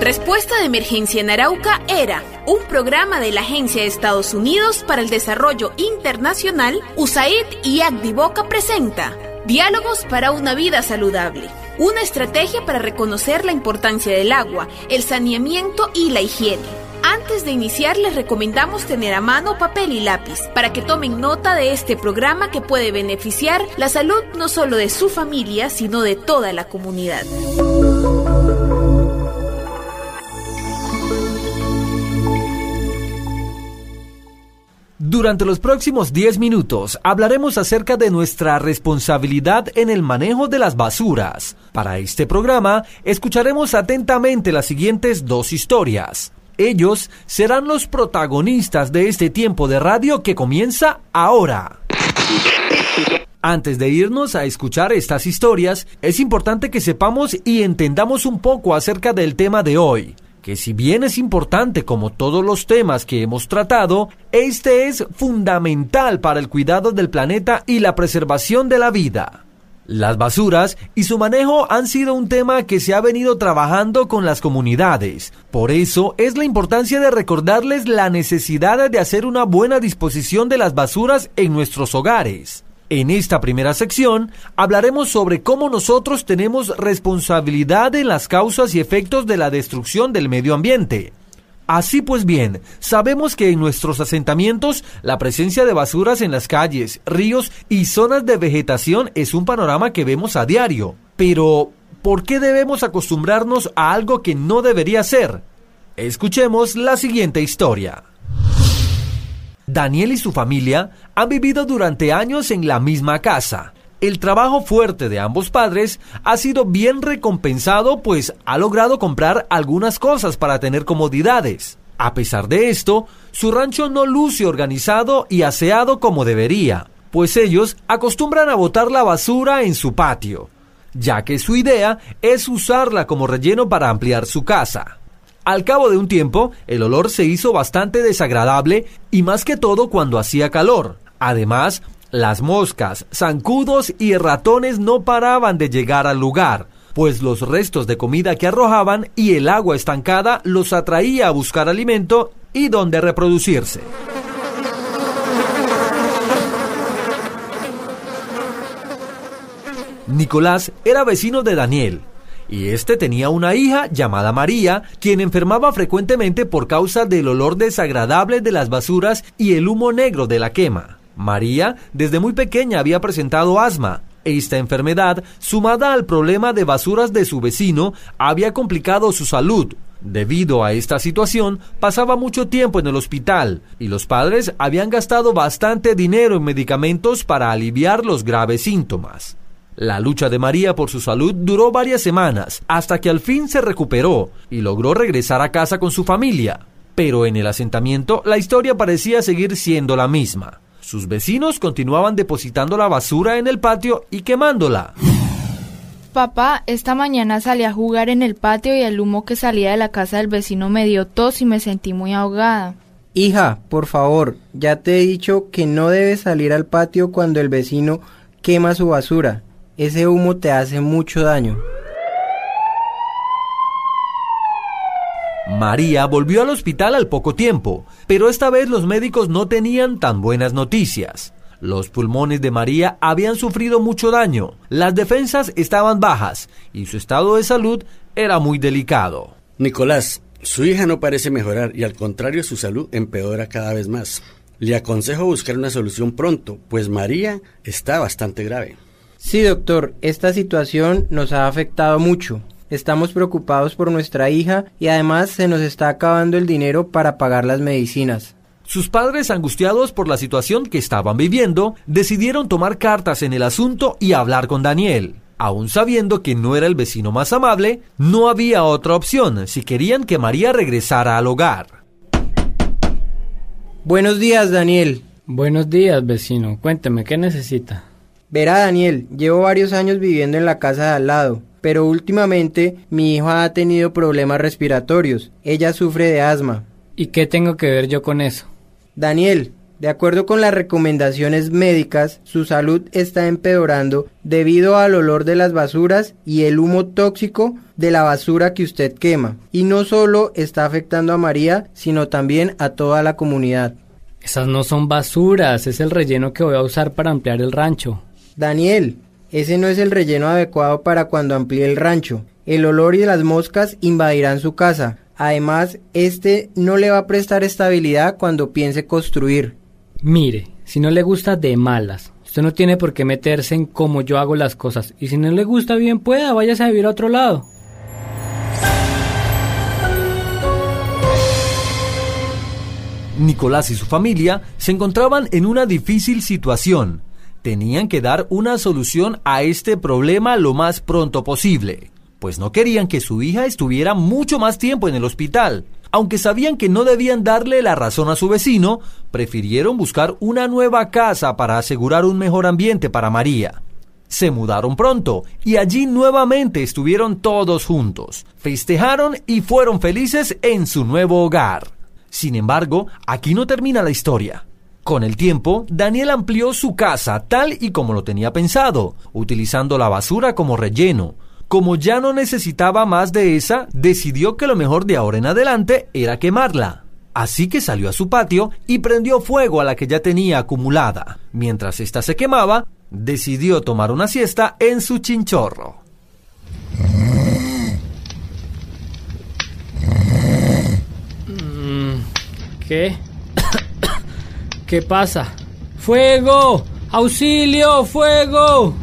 Respuesta de Emergencia en Arauca era un programa de la Agencia de Estados Unidos para el Desarrollo Internacional, USAID y Agdivoca presenta Diálogos para una vida saludable. Una estrategia para reconocer la importancia del agua, el saneamiento y la higiene. Antes de iniciar les recomendamos tener a mano papel y lápiz para que tomen nota de este programa que puede beneficiar la salud no solo de su familia, sino de toda la comunidad. Durante los próximos 10 minutos hablaremos acerca de nuestra responsabilidad en el manejo de las basuras. Para este programa escucharemos atentamente las siguientes dos historias. Ellos serán los protagonistas de este tiempo de radio que comienza ahora. Antes de irnos a escuchar estas historias, es importante que sepamos y entendamos un poco acerca del tema de hoy que si bien es importante como todos los temas que hemos tratado, este es fundamental para el cuidado del planeta y la preservación de la vida. Las basuras y su manejo han sido un tema que se ha venido trabajando con las comunidades. Por eso es la importancia de recordarles la necesidad de hacer una buena disposición de las basuras en nuestros hogares. En esta primera sección hablaremos sobre cómo nosotros tenemos responsabilidad en las causas y efectos de la destrucción del medio ambiente. Así pues bien, sabemos que en nuestros asentamientos la presencia de basuras en las calles, ríos y zonas de vegetación es un panorama que vemos a diario. Pero, ¿por qué debemos acostumbrarnos a algo que no debería ser? Escuchemos la siguiente historia. Daniel y su familia han vivido durante años en la misma casa. El trabajo fuerte de ambos padres ha sido bien recompensado pues ha logrado comprar algunas cosas para tener comodidades. A pesar de esto, su rancho no luce organizado y aseado como debería, pues ellos acostumbran a botar la basura en su patio, ya que su idea es usarla como relleno para ampliar su casa. Al cabo de un tiempo, el olor se hizo bastante desagradable y más que todo cuando hacía calor. Además, las moscas, zancudos y ratones no paraban de llegar al lugar, pues los restos de comida que arrojaban y el agua estancada los atraía a buscar alimento y donde reproducirse. Nicolás era vecino de Daniel, y este tenía una hija llamada María, quien enfermaba frecuentemente por causa del olor desagradable de las basuras y el humo negro de la quema. María desde muy pequeña había presentado asma. Esta enfermedad, sumada al problema de basuras de su vecino, había complicado su salud. Debido a esta situación, pasaba mucho tiempo en el hospital y los padres habían gastado bastante dinero en medicamentos para aliviar los graves síntomas. La lucha de María por su salud duró varias semanas, hasta que al fin se recuperó y logró regresar a casa con su familia. Pero en el asentamiento la historia parecía seguir siendo la misma. Sus vecinos continuaban depositando la basura en el patio y quemándola. Papá, esta mañana salí a jugar en el patio y el humo que salía de la casa del vecino me dio tos y me sentí muy ahogada. Hija, por favor, ya te he dicho que no debes salir al patio cuando el vecino quema su basura. Ese humo te hace mucho daño. María volvió al hospital al poco tiempo, pero esta vez los médicos no tenían tan buenas noticias. Los pulmones de María habían sufrido mucho daño, las defensas estaban bajas y su estado de salud era muy delicado. Nicolás, su hija no parece mejorar y al contrario su salud empeora cada vez más. Le aconsejo buscar una solución pronto, pues María está bastante grave. Sí, doctor, esta situación nos ha afectado mucho. Estamos preocupados por nuestra hija y además se nos está acabando el dinero para pagar las medicinas. Sus padres, angustiados por la situación que estaban viviendo, decidieron tomar cartas en el asunto y hablar con Daniel. Aún sabiendo que no era el vecino más amable, no había otra opción si querían que María regresara al hogar. Buenos días, Daniel. Buenos días, vecino. Cuénteme, ¿qué necesita? Verá, Daniel, llevo varios años viviendo en la casa de al lado, pero últimamente mi hija ha tenido problemas respiratorios. Ella sufre de asma. ¿Y qué tengo que ver yo con eso? Daniel, De acuerdo con las recomendaciones médicas, su salud está empeorando debido al olor de las basuras y el humo tóxico de la basura que usted quema. Y no solo está afectando a María, sino también a toda la comunidad. Esas no son basuras, es el relleno que voy a usar para ampliar el rancho. Daniel, ese no es el relleno adecuado para cuando amplíe el rancho. El olor y las moscas invadirán su casa. Además, este no le va a prestar estabilidad cuando piense construir. Mire, si no le gusta de malas, usted no tiene por qué meterse en cómo yo hago las cosas. Y si no le gusta bien pueda, váyase a vivir a otro lado. Nicolás y su familia se encontraban en una difícil situación. Tenían que dar una solución a este problema lo más pronto posible, pues no querían que su hija estuviera mucho más tiempo en el hospital. Aunque sabían que no debían darle la razón a su vecino, prefirieron buscar una nueva casa para asegurar un mejor ambiente para María. Se mudaron pronto y allí nuevamente estuvieron todos juntos, festejaron y fueron felices en su nuevo hogar. Sin embargo, aquí no termina la historia. Con el tiempo, Daniel amplió su casa tal y como lo tenía pensado, utilizando la basura como relleno, como ya no necesitaba más de esa, decidió que lo mejor de ahora en adelante era quemarla. Así que salió a su patio y prendió fuego a la que ya tenía acumulada. Mientras ésta se quemaba, decidió tomar una siesta en su chinchorro. ¿Qué? ¿Qué pasa? ¡Fuego! ¡Auxilio! ¡Fuego!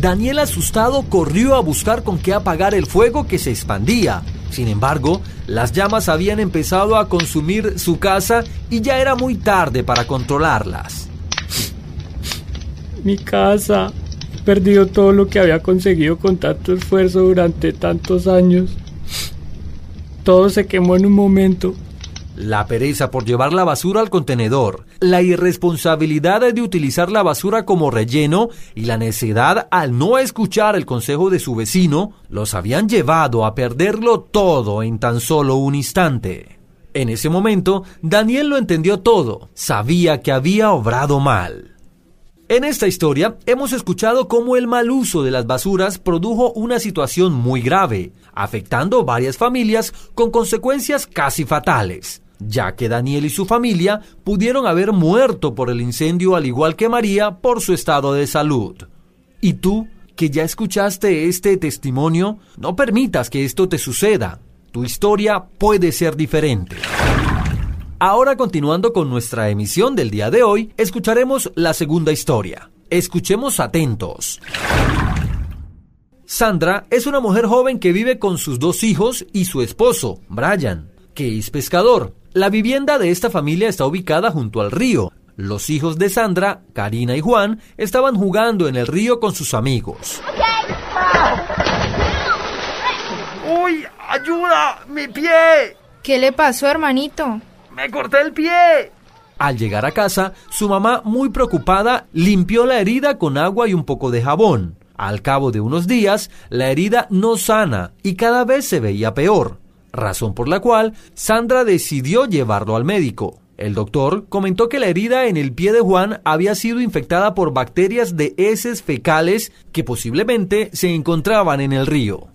Daniel asustado corrió a buscar con qué apagar el fuego que se expandía. Sin embargo, las llamas habían empezado a consumir su casa y ya era muy tarde para controlarlas. Mi casa. He perdido todo lo que había conseguido con tanto esfuerzo durante tantos años. Todo se quemó en un momento. La pereza por llevar la basura al contenedor, la irresponsabilidad de utilizar la basura como relleno y la necedad al no escuchar el consejo de su vecino los habían llevado a perderlo todo en tan solo un instante. En ese momento, Daniel lo entendió todo, sabía que había obrado mal. En esta historia hemos escuchado cómo el mal uso de las basuras produjo una situación muy grave, afectando varias familias con consecuencias casi fatales ya que Daniel y su familia pudieron haber muerto por el incendio al igual que María por su estado de salud. ¿Y tú, que ya escuchaste este testimonio, no permitas que esto te suceda? Tu historia puede ser diferente. Ahora continuando con nuestra emisión del día de hoy, escucharemos la segunda historia. Escuchemos atentos. Sandra es una mujer joven que vive con sus dos hijos y su esposo, Brian, que es pescador. La vivienda de esta familia está ubicada junto al río. Los hijos de Sandra, Karina y Juan estaban jugando en el río con sus amigos. ¡Uy! ¡Ayuda! ¡Mi pie! ¿Qué le pasó, hermanito? ¡Me corté el pie! Al llegar a casa, su mamá, muy preocupada, limpió la herida con agua y un poco de jabón. Al cabo de unos días, la herida no sana y cada vez se veía peor razón por la cual Sandra decidió llevarlo al médico. El doctor comentó que la herida en el pie de Juan había sido infectada por bacterias de heces fecales que posiblemente se encontraban en el río.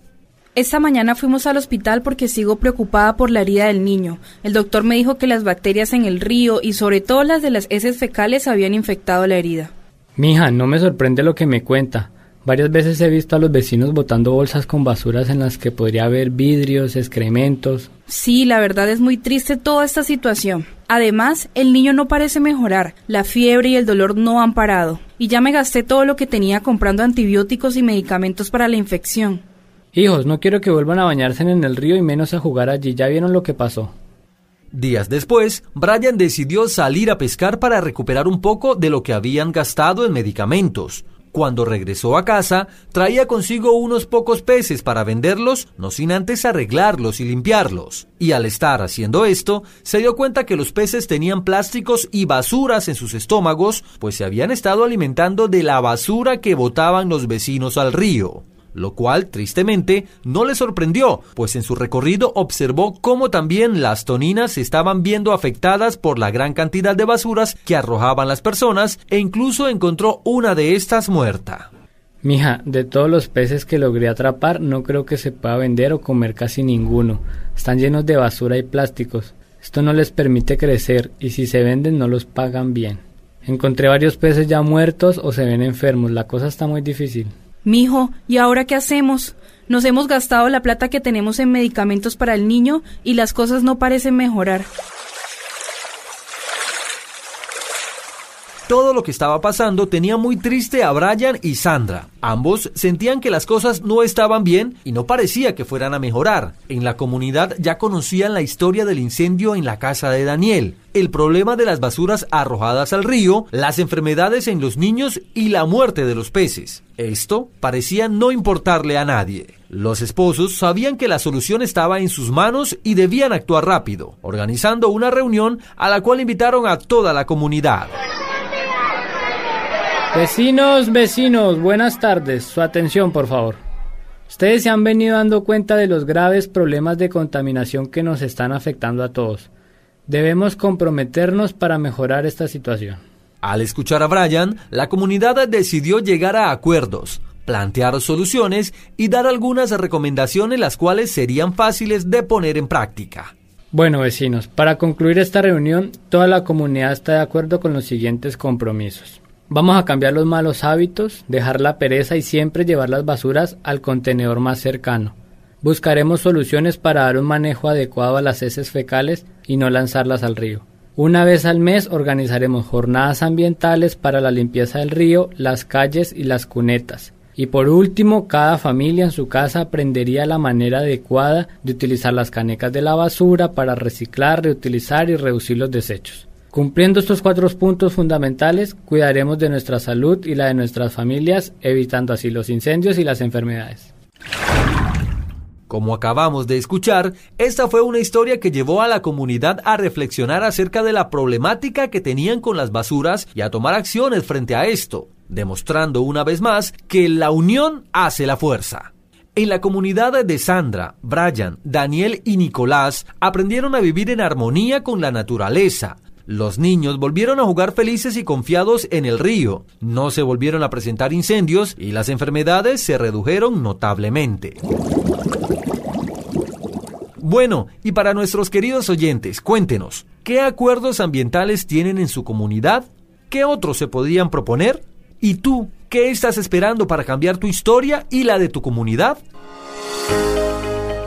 Esta mañana fuimos al hospital porque sigo preocupada por la herida del niño. El doctor me dijo que las bacterias en el río y sobre todo las de las heces fecales habían infectado la herida. Mija, no me sorprende lo que me cuenta. Varias veces he visto a los vecinos botando bolsas con basuras en las que podría haber vidrios, excrementos. Sí, la verdad es muy triste toda esta situación. Además, el niño no parece mejorar, la fiebre y el dolor no han parado, y ya me gasté todo lo que tenía comprando antibióticos y medicamentos para la infección. Hijos, no quiero que vuelvan a bañarse en el río y menos a jugar allí, ya vieron lo que pasó. Días después, Brian decidió salir a pescar para recuperar un poco de lo que habían gastado en medicamentos. Cuando regresó a casa, traía consigo unos pocos peces para venderlos, no sin antes arreglarlos y limpiarlos. Y al estar haciendo esto, se dio cuenta que los peces tenían plásticos y basuras en sus estómagos, pues se habían estado alimentando de la basura que botaban los vecinos al río. Lo cual, tristemente, no le sorprendió, pues en su recorrido observó cómo también las toninas se estaban viendo afectadas por la gran cantidad de basuras que arrojaban las personas e incluso encontró una de estas muerta. Mija, de todos los peces que logré atrapar, no creo que se pueda vender o comer casi ninguno. Están llenos de basura y plásticos. Esto no les permite crecer y si se venden no los pagan bien. Encontré varios peces ya muertos o se ven enfermos. La cosa está muy difícil. Mijo, ¿y ahora qué hacemos? Nos hemos gastado la plata que tenemos en medicamentos para el niño y las cosas no parecen mejorar. Todo lo que estaba pasando tenía muy triste a Brian y Sandra. Ambos sentían que las cosas no estaban bien y no parecía que fueran a mejorar. En la comunidad ya conocían la historia del incendio en la casa de Daniel, el problema de las basuras arrojadas al río, las enfermedades en los niños y la muerte de los peces. Esto parecía no importarle a nadie. Los esposos sabían que la solución estaba en sus manos y debían actuar rápido, organizando una reunión a la cual invitaron a toda la comunidad. Vecinos, vecinos, buenas tardes. Su atención, por favor. Ustedes se han venido dando cuenta de los graves problemas de contaminación que nos están afectando a todos. Debemos comprometernos para mejorar esta situación. Al escuchar a Brian, la comunidad decidió llegar a acuerdos, plantear soluciones y dar algunas recomendaciones las cuales serían fáciles de poner en práctica. Bueno, vecinos, para concluir esta reunión, toda la comunidad está de acuerdo con los siguientes compromisos. Vamos a cambiar los malos hábitos, dejar la pereza y siempre llevar las basuras al contenedor más cercano. Buscaremos soluciones para dar un manejo adecuado a las heces fecales y no lanzarlas al río. Una vez al mes organizaremos jornadas ambientales para la limpieza del río, las calles y las cunetas. Y por último, cada familia en su casa aprendería la manera adecuada de utilizar las canecas de la basura para reciclar, reutilizar y reducir los desechos. Cumpliendo estos cuatro puntos fundamentales, cuidaremos de nuestra salud y la de nuestras familias, evitando así los incendios y las enfermedades. Como acabamos de escuchar, esta fue una historia que llevó a la comunidad a reflexionar acerca de la problemática que tenían con las basuras y a tomar acciones frente a esto, demostrando una vez más que la unión hace la fuerza. En la comunidad de Sandra, Brian, Daniel y Nicolás aprendieron a vivir en armonía con la naturaleza, los niños volvieron a jugar felices y confiados en el río, no se volvieron a presentar incendios y las enfermedades se redujeron notablemente. Bueno, y para nuestros queridos oyentes, cuéntenos, ¿qué acuerdos ambientales tienen en su comunidad? ¿Qué otros se podrían proponer? ¿Y tú, qué estás esperando para cambiar tu historia y la de tu comunidad?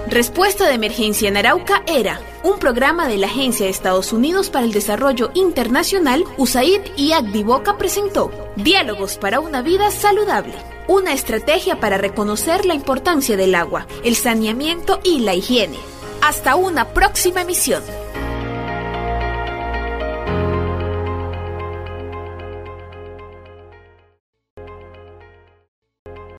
Respuesta de Emergencia en Arauca era un programa de la Agencia de Estados Unidos para el Desarrollo Internacional, USAID y Boca presentó Diálogos para una vida saludable, una estrategia para reconocer la importancia del agua, el saneamiento y la higiene. Hasta una próxima emisión.